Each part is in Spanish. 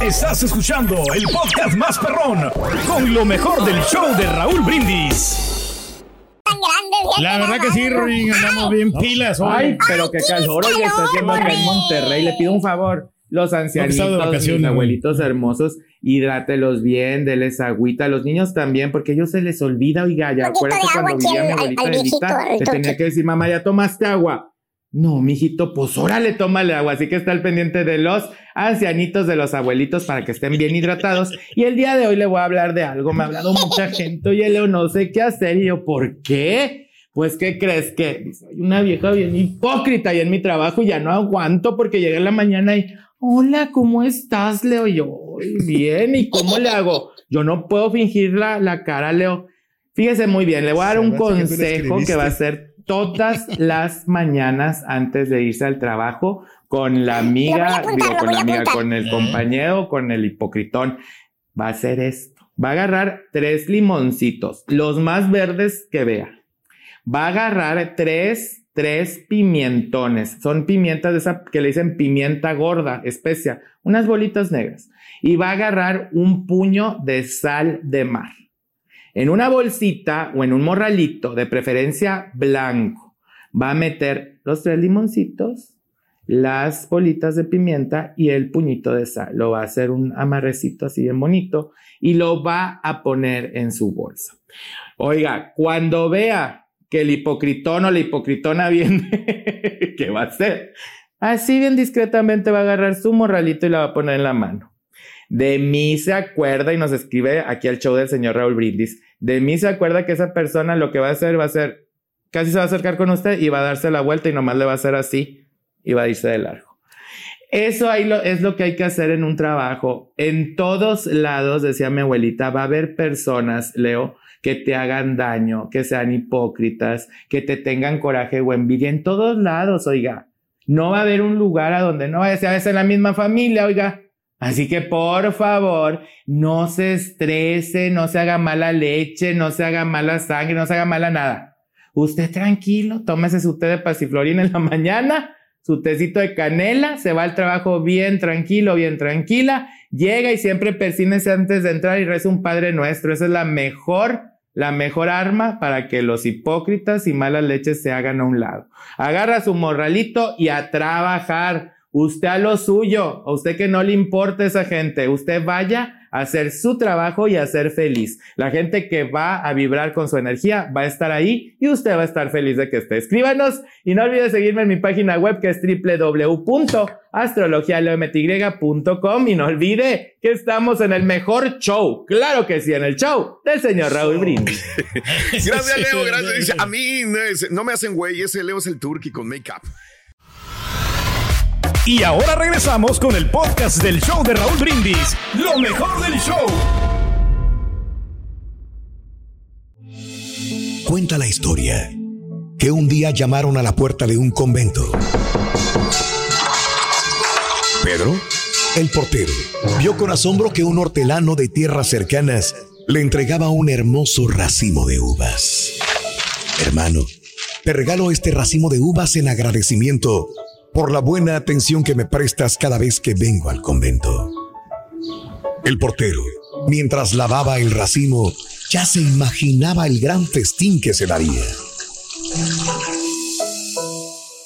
Estás escuchando el podcast más perrón con lo mejor del show de Raúl Brindis. La verdad que sí, Ronin, andamos bien pilas hoy. Ay, pero qué calor hoy está haciendo acá en Monterrey. Le pido un favor. Los ancianitos, mis abuelitos hermosos, hidrátelos bien, deles agüita. Los niños también, porque a ellos se les olvida, oiga, ya acuérdate cuando vivía mi abuelita te tenía que decir, mamá, ya tomaste agua. No, mijito, pues órale, tómale agua. Así que está al pendiente de los ancianitos, de los abuelitos, para que estén bien hidratados. Y el día de hoy le voy a hablar de algo. Me ha hablado mucha gente. Oye, Leo, no sé qué hacer. Y yo, ¿por qué? Pues, ¿qué crees? Que soy una vieja bien hipócrita y en mi trabajo ya no aguanto porque llegué en la mañana y, hola, ¿cómo estás, Leo? Y yo, bien, ¿y cómo le hago? Yo no puedo fingir la, la cara, Leo. Fíjese muy bien, le voy a dar un consejo que va a ser todas las mañanas antes de irse al trabajo con la amiga, digo, con la amiga, con el compañero, con el hipocritón. Va a hacer esto. Va a agarrar tres limoncitos, los más verdes que vea. Va a agarrar tres, tres pimientones. Son pimientas de esa que le dicen pimienta gorda, especia, unas bolitas negras. Y va a agarrar un puño de sal de mar en una bolsita o en un morralito, de preferencia blanco, va a meter los tres limoncitos, las bolitas de pimienta y el puñito de sal. Lo va a hacer un amarrecito así bien bonito y lo va a poner en su bolsa. Oiga, cuando vea que el hipocritón o la hipocritona viene, ¿qué va a hacer? Así bien discretamente va a agarrar su morralito y la va a poner en la mano. De mí se acuerda y nos escribe aquí al show del señor Raúl Brindis de mí se acuerda que esa persona lo que va a hacer va a ser, casi se va a acercar con usted y va a darse la vuelta y nomás le va a hacer así y va a irse de largo. Eso ahí lo, es lo que hay que hacer en un trabajo. En todos lados, decía mi abuelita, va a haber personas, Leo, que te hagan daño, que sean hipócritas, que te tengan coraje o envidia. En todos lados, oiga. No va a haber un lugar a donde no vaya a ser la misma familia, oiga. Así que por favor, no se estrese, no se haga mala leche, no se haga mala sangre, no se haga mala nada. Usted tranquilo, tómese su té de pasiflorina en la mañana, su tecito de canela, se va al trabajo bien tranquilo, bien tranquila, llega y siempre persínese antes de entrar y reza un Padre Nuestro. Esa es la mejor, la mejor arma para que los hipócritas y malas leches se hagan a un lado. Agarra su morralito y a trabajar. Usted a lo suyo, a usted que no le importa esa gente, usted vaya a hacer su trabajo y a ser feliz. La gente que va a vibrar con su energía va a estar ahí y usted va a estar feliz de que esté. Escríbanos y no olvide seguirme en mi página web que es www.astrologialomty.com y no olvide que estamos en el mejor show, claro que sí, en el show del señor Raúl Brindis. gracias Leo, gracias. a mí no, me hacen güey, ese Leo es el turkey con make-up. Y ahora regresamos con el podcast del show de Raúl Brindis, lo mejor del show. Cuenta la historia que un día llamaron a la puerta de un convento. Pedro, el portero, vio con asombro que un hortelano de tierras cercanas le entregaba un hermoso racimo de uvas. Hermano, te regalo este racimo de uvas en agradecimiento por la buena atención que me prestas cada vez que vengo al convento. El portero, mientras lavaba el racimo, ya se imaginaba el gran festín que se daría.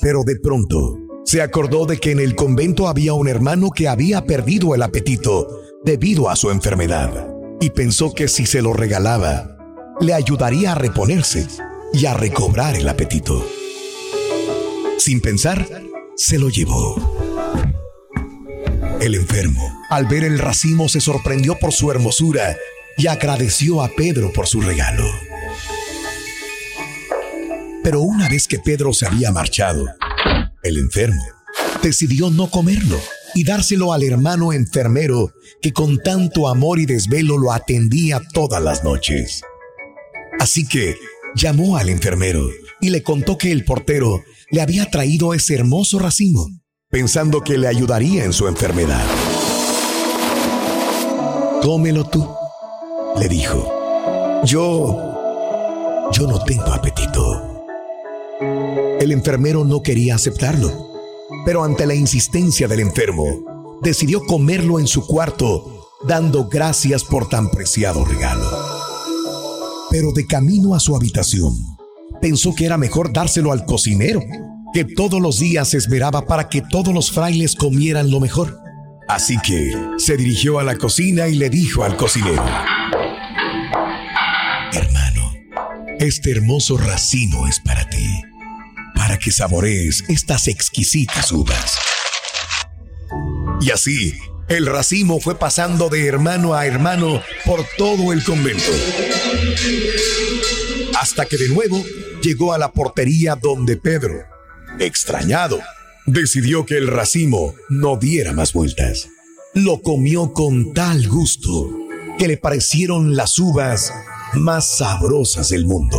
Pero de pronto, se acordó de que en el convento había un hermano que había perdido el apetito debido a su enfermedad y pensó que si se lo regalaba, le ayudaría a reponerse y a recobrar el apetito. Sin pensar, se lo llevó. El enfermo, al ver el racimo, se sorprendió por su hermosura y agradeció a Pedro por su regalo. Pero una vez que Pedro se había marchado, el enfermo decidió no comerlo y dárselo al hermano enfermero que con tanto amor y desvelo lo atendía todas las noches. Así que llamó al enfermero y le contó que el portero le había traído ese hermoso racimo, pensando que le ayudaría en su enfermedad. Cómelo tú, le dijo. Yo... yo no tengo apetito. El enfermero no quería aceptarlo, pero ante la insistencia del enfermo, decidió comerlo en su cuarto, dando gracias por tan preciado regalo. Pero de camino a su habitación, pensó que era mejor dárselo al cocinero, que todos los días esperaba para que todos los frailes comieran lo mejor. Así que se dirigió a la cocina y le dijo al cocinero, Hermano, este hermoso racimo es para ti para que saborees estas exquisitas uvas. Y así, el racimo fue pasando de hermano a hermano por todo el convento. Hasta que de nuevo llegó a la portería donde Pedro, extrañado, decidió que el racimo no diera más vueltas. Lo comió con tal gusto que le parecieron las uvas más sabrosas del mundo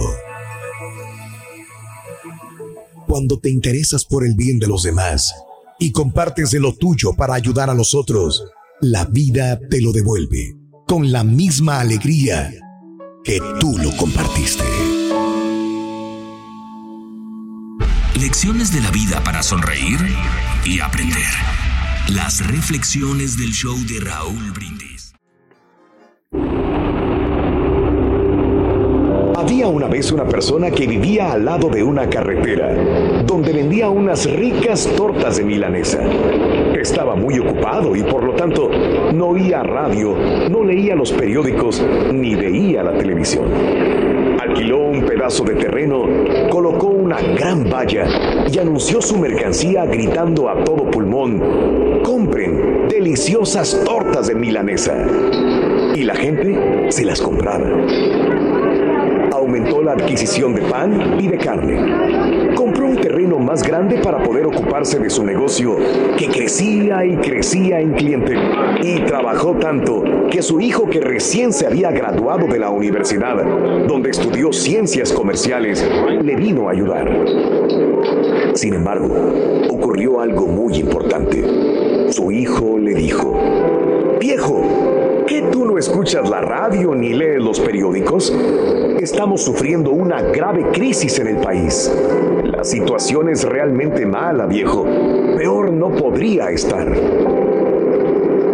cuando te interesas por el bien de los demás y compartes de lo tuyo para ayudar a los otros, la vida te lo devuelve con la misma alegría que tú lo compartiste. Lecciones de la vida para sonreír y aprender. Las reflexiones del show de Raúl Brindis. Había una vez una persona que vivía al lado de una carretera, donde vendía unas ricas tortas de milanesa. Estaba muy ocupado y por lo tanto no oía radio, no leía los periódicos ni veía la televisión. Alquiló un pedazo de terreno, colocó una gran valla y anunció su mercancía gritando a todo pulmón, compren deliciosas tortas de milanesa. Y la gente se las compraba aumentó la adquisición de pan y de carne. Terreno más grande para poder ocuparse de su negocio, que crecía y crecía en cliente. Y trabajó tanto que su hijo, que recién se había graduado de la universidad, donde estudió ciencias comerciales, le vino a ayudar. Sin embargo, ocurrió algo muy importante. Su hijo le dijo, Viejo, ¿qué tú no escuchas la radio ni lees los periódicos? Estamos sufriendo una grave crisis en el país. La situación es realmente mala, viejo. Peor no podría estar.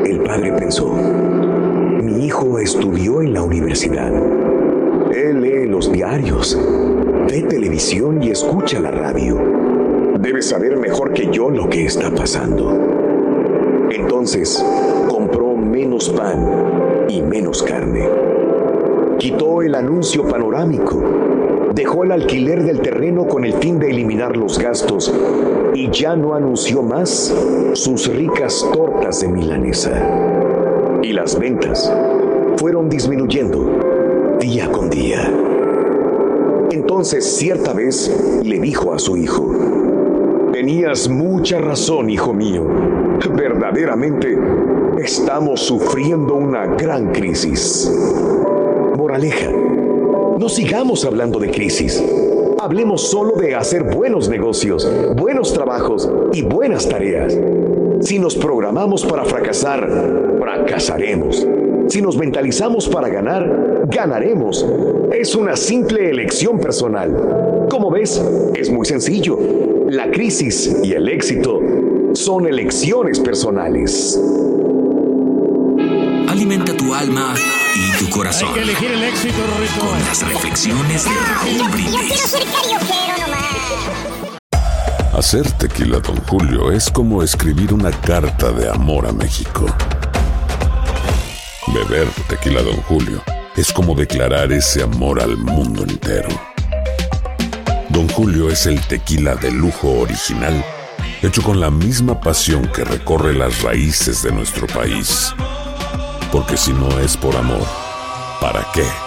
El padre pensó, mi hijo estudió en la universidad. Él lee los diarios, ve televisión y escucha la radio. Debe saber mejor que yo lo que está pasando. Entonces, compró menos pan y menos carne Quitó el anuncio panorámico, dejó el alquiler del terreno con el fin de eliminar los gastos y ya no anunció más sus ricas tortas de milanesa. Y las ventas fueron disminuyendo día con día. Entonces cierta vez le dijo a su hijo, Tenías mucha razón, hijo mío. Verdaderamente estamos sufriendo una gran crisis. Moraleja, no sigamos hablando de crisis. Hablemos solo de hacer buenos negocios, buenos trabajos y buenas tareas. Si nos programamos para fracasar, fracasaremos. Si nos mentalizamos para ganar, ganaremos. Es una simple elección personal. Como ves, es muy sencillo. La crisis y el éxito son elecciones personales. Alimenta tu alma corazón. Hay que elegir el éxito. Con las reflexiones de Raúl Brindis. Yo quiero ser carioquero nomás. Hacer tequila, don Julio, es como escribir una carta de amor a México. Beber tequila, don Julio, es como declarar ese amor al mundo entero. Don Julio es el tequila de lujo original, hecho con la misma pasión que recorre las raíces de nuestro país. Porque si no es por amor, ¿para qué?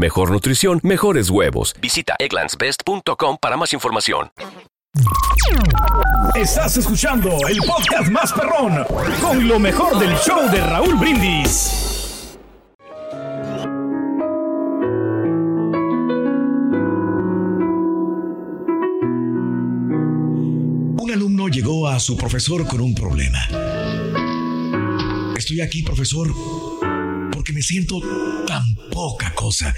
mejor nutrición, mejores huevos. Visita egglandsbest.com para más información. Estás escuchando el podcast más perrón con lo mejor del show de Raúl Brindis. Un alumno llegó a su profesor con un problema. Estoy aquí, profesor, porque me siento tan poca cosa.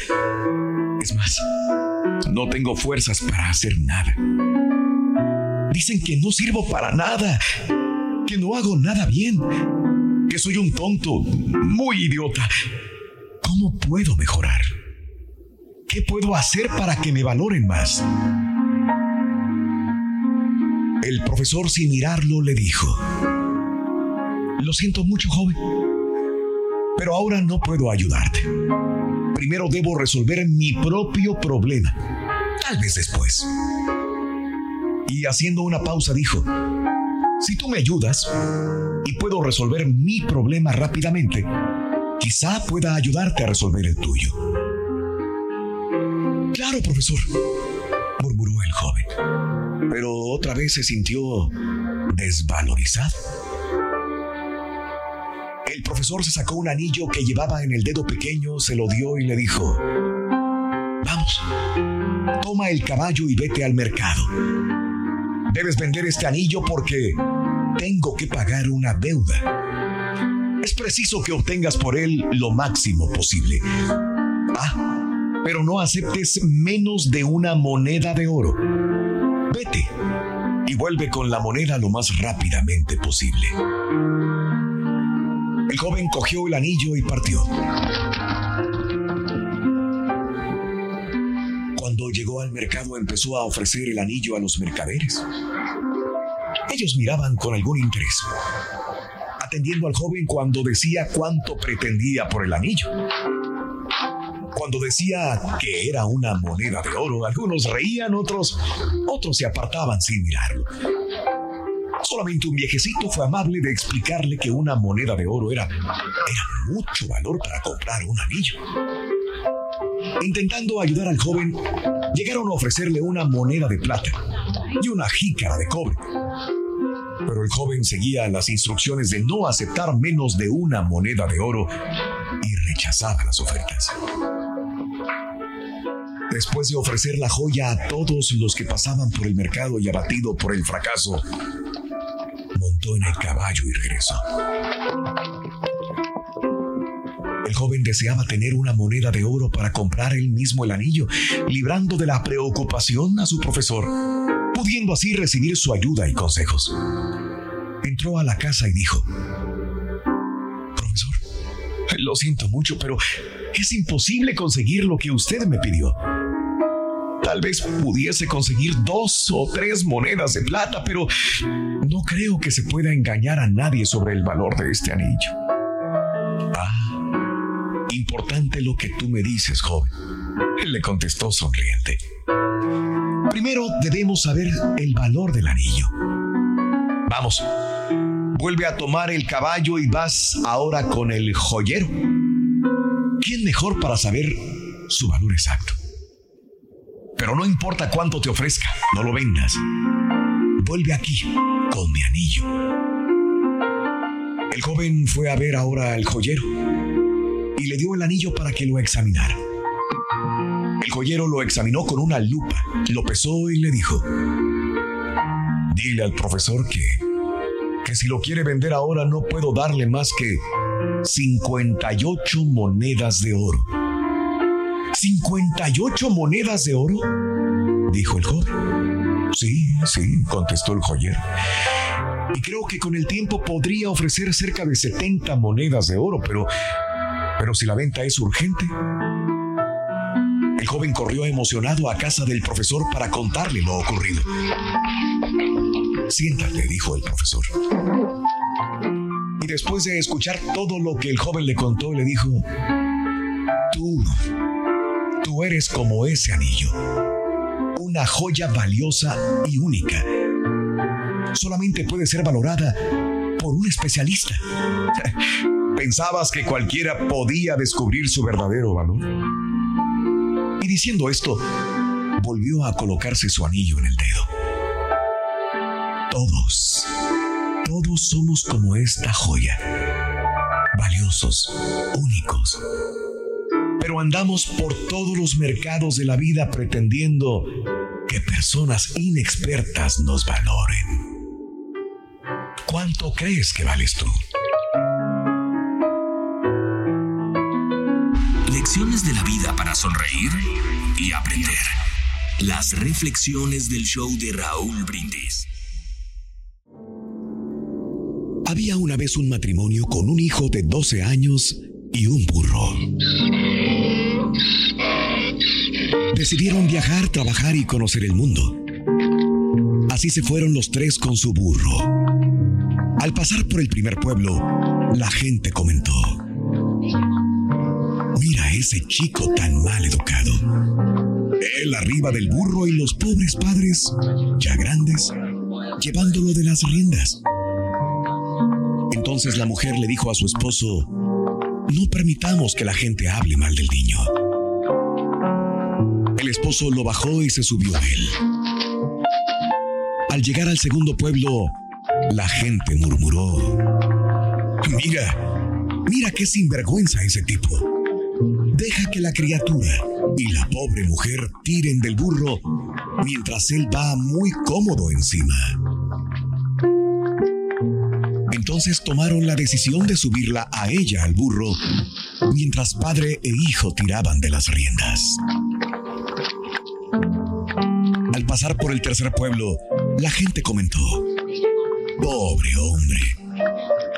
Es más, no tengo fuerzas para hacer nada. Dicen que no sirvo para nada, que no hago nada bien, que soy un tonto, muy idiota. ¿Cómo puedo mejorar? ¿Qué puedo hacer para que me valoren más? El profesor sin mirarlo le dijo, lo siento mucho, joven pero ahora no puedo ayudarte. Primero debo resolver mi propio problema. Tal vez después. Y haciendo una pausa dijo, si tú me ayudas y puedo resolver mi problema rápidamente, quizá pueda ayudarte a resolver el tuyo. Claro, profesor, murmuró el joven, pero otra vez se sintió desvalorizado. Profesor se sacó un anillo que llevaba en el dedo pequeño, se lo dio y le dijo, vamos, toma el caballo y vete al mercado. Debes vender este anillo porque tengo que pagar una deuda. Es preciso que obtengas por él lo máximo posible. Ah, pero no aceptes menos de una moneda de oro. Vete y vuelve con la moneda lo más rápidamente posible. El joven cogió el anillo y partió. Cuando llegó al mercado empezó a ofrecer el anillo a los mercaderes. Ellos miraban con algún interés, atendiendo al joven cuando decía cuánto pretendía por el anillo. Cuando decía que era una moneda de oro, algunos reían, otros, otros se apartaban sin mirarlo. Solamente un viejecito fue amable de explicarle que una moneda de oro era, era mucho valor para comprar un anillo. Intentando ayudar al joven, llegaron a ofrecerle una moneda de plata y una jícara de cobre. Pero el joven seguía las instrucciones de no aceptar menos de una moneda de oro y rechazaba las ofertas. Después de ofrecer la joya a todos los que pasaban por el mercado y abatido por el fracaso, montó en el caballo y regresó. El joven deseaba tener una moneda de oro para comprar él mismo el anillo, librando de la preocupación a su profesor, pudiendo así recibir su ayuda y consejos. Entró a la casa y dijo, Profesor, lo siento mucho, pero es imposible conseguir lo que usted me pidió. Tal vez pudiese conseguir dos o tres monedas de plata, pero no creo que se pueda engañar a nadie sobre el valor de este anillo. Ah, importante lo que tú me dices, joven, le contestó sonriente. Primero debemos saber el valor del anillo. Vamos, vuelve a tomar el caballo y vas ahora con el joyero. ¿Quién mejor para saber su valor exacto? Pero no importa cuánto te ofrezca, no lo vendas. Vuelve aquí con mi anillo. El joven fue a ver ahora al joyero y le dio el anillo para que lo examinara. El joyero lo examinó con una lupa, lo pesó y le dijo, Dile al profesor que, que si lo quiere vender ahora no puedo darle más que 58 monedas de oro. ¿58 monedas de oro? dijo el joven. Sí, sí, contestó el joyero. Y creo que con el tiempo podría ofrecer cerca de 70 monedas de oro, pero, pero si la venta es urgente. El joven corrió emocionado a casa del profesor para contarle lo ocurrido. Siéntate, dijo el profesor. Y después de escuchar todo lo que el joven le contó, le dijo, tú, eres como ese anillo, una joya valiosa y única. Solamente puede ser valorada por un especialista. ¿Pensabas que cualquiera podía descubrir su verdadero valor? Y diciendo esto, volvió a colocarse su anillo en el dedo. Todos, todos somos como esta joya, valiosos, únicos. Pero andamos por todos los mercados de la vida pretendiendo que personas inexpertas nos valoren. ¿Cuánto crees que vales tú? Lecciones de la vida para sonreír y aprender. Las reflexiones del show de Raúl Brindis. Había una vez un matrimonio con un hijo de 12 años y un burro. Decidieron viajar, trabajar y conocer el mundo. Así se fueron los tres con su burro. Al pasar por el primer pueblo, la gente comentó, mira ese chico tan mal educado. Él arriba del burro y los pobres padres, ya grandes, llevándolo de las riendas. Entonces la mujer le dijo a su esposo, no permitamos que la gente hable mal del niño. El esposo lo bajó y se subió a él. Al llegar al segundo pueblo, la gente murmuró, mira, mira qué sinvergüenza ese tipo. Deja que la criatura y la pobre mujer tiren del burro mientras él va muy cómodo encima. Entonces tomaron la decisión de subirla a ella al burro, mientras padre e hijo tiraban de las riendas. Al pasar por el tercer pueblo, la gente comentó, pobre hombre,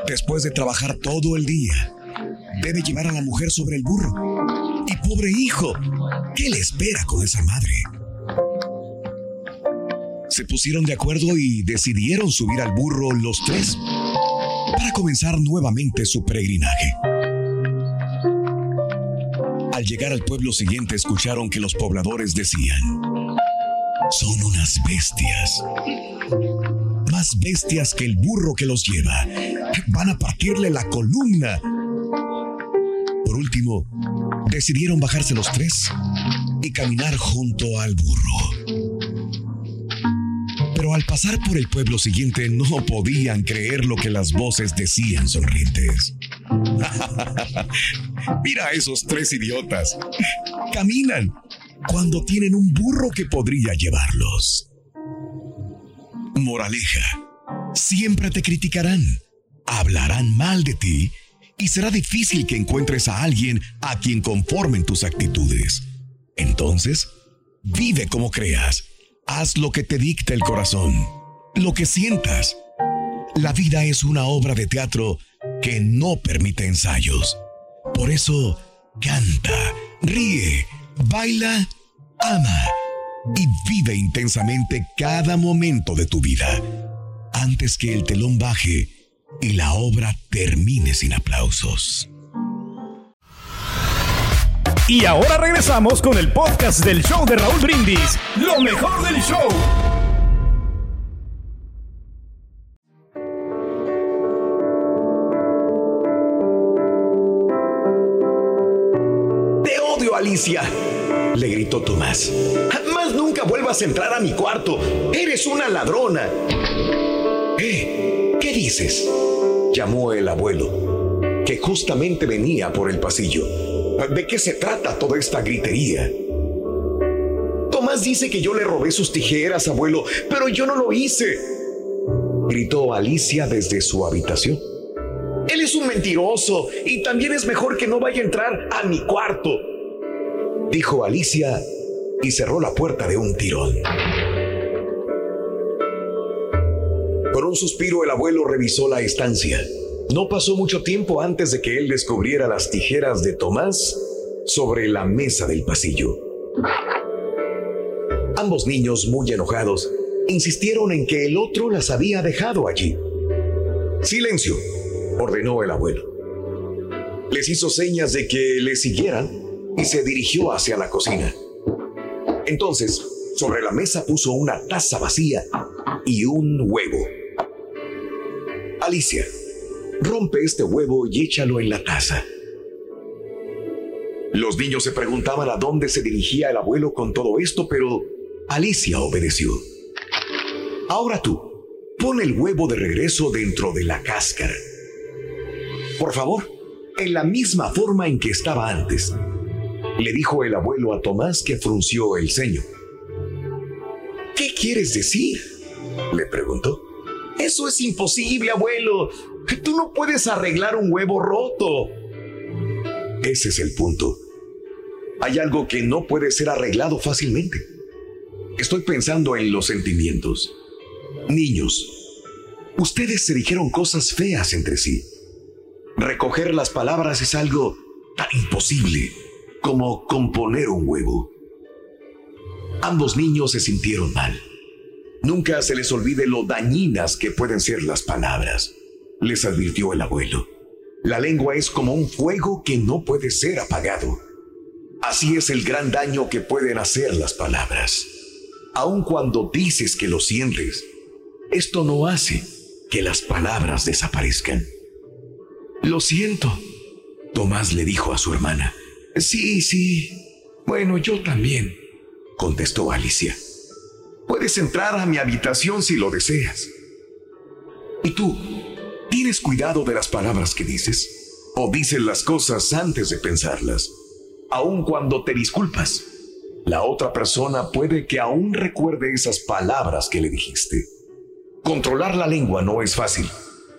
después de trabajar todo el día, debe llevar a la mujer sobre el burro. Y pobre hijo, ¿qué le espera con esa madre? Se pusieron de acuerdo y decidieron subir al burro los tres para comenzar nuevamente su peregrinaje. Al llegar al pueblo siguiente escucharon que los pobladores decían, son unas bestias. Más bestias que el burro que los lleva. Van a partirle la columna. Por último, decidieron bajarse los tres y caminar junto al burro al pasar por el pueblo siguiente no podían creer lo que las voces decían sonrientes. Mira a esos tres idiotas. Caminan cuando tienen un burro que podría llevarlos. Moraleja. Siempre te criticarán, hablarán mal de ti y será difícil que encuentres a alguien a quien conformen tus actitudes. Entonces, vive como creas Haz lo que te dicta el corazón, lo que sientas. La vida es una obra de teatro que no permite ensayos. Por eso, canta, ríe, baila, ama y vive intensamente cada momento de tu vida antes que el telón baje y la obra termine sin aplausos. Y ahora regresamos con el podcast del show de Raúl Brindis, lo mejor del show. Odio, Alicia, le gritó Tomás. Jamás nunca vuelvas a entrar a mi cuarto. Eres una ladrona. ¿Eh? ¿Qué dices? llamó el abuelo, que justamente venía por el pasillo. ¿De qué se trata toda esta gritería? Tomás dice que yo le robé sus tijeras, abuelo, pero yo no lo hice. gritó Alicia desde su habitación. Él es un mentiroso y también es mejor que no vaya a entrar a mi cuarto, dijo Alicia y cerró la puerta de un tirón. Con un suspiro el abuelo revisó la estancia. No pasó mucho tiempo antes de que él descubriera las tijeras de Tomás sobre la mesa del pasillo. Ambos niños, muy enojados, insistieron en que el otro las había dejado allí. Silencio, ordenó el abuelo. Les hizo señas de que le siguieran y se dirigió hacia la cocina. Entonces, sobre la mesa puso una taza vacía y un huevo. Alicia, rompe este huevo y échalo en la taza. Los niños se preguntaban a dónde se dirigía el abuelo con todo esto, pero Alicia obedeció. Ahora tú, pon el huevo de regreso dentro de la cáscara. Por favor, en la misma forma en que estaba antes, le dijo el abuelo a Tomás que frunció el ceño. ¿Qué quieres decir? le preguntó. Eso es imposible, abuelo. Tú no puedes arreglar un huevo roto. Ese es el punto. Hay algo que no puede ser arreglado fácilmente. Estoy pensando en los sentimientos. Niños, ustedes se dijeron cosas feas entre sí. Recoger las palabras es algo tan imposible como componer un huevo. Ambos niños se sintieron mal. Nunca se les olvide lo dañinas que pueden ser las palabras, les advirtió el abuelo. La lengua es como un fuego que no puede ser apagado. Así es el gran daño que pueden hacer las palabras. Aun cuando dices que lo sientes, esto no hace que las palabras desaparezcan. Lo siento, Tomás le dijo a su hermana. Sí, sí. Bueno, yo también, contestó Alicia. Puedes entrar a mi habitación si lo deseas. ¿Y tú? ¿Tienes cuidado de las palabras que dices? ¿O dices las cosas antes de pensarlas? Aun cuando te disculpas, la otra persona puede que aún recuerde esas palabras que le dijiste. Controlar la lengua no es fácil,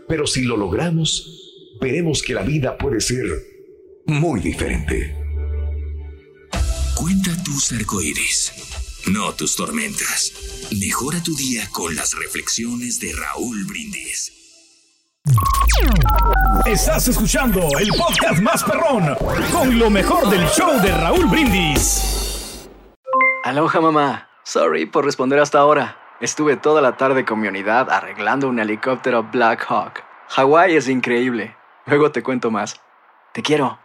pero si lo logramos, veremos que la vida puede ser muy diferente. Cuenta tus arcoíris no tus tormentas. Mejora tu día con las reflexiones de Raúl Brindis. Estás escuchando el podcast más perrón con lo mejor del show de Raúl Brindis. Aloha mamá. Sorry por responder hasta ahora. Estuve toda la tarde con mi unidad arreglando un helicóptero Black Hawk. Hawái es increíble. Luego te cuento más. Te quiero.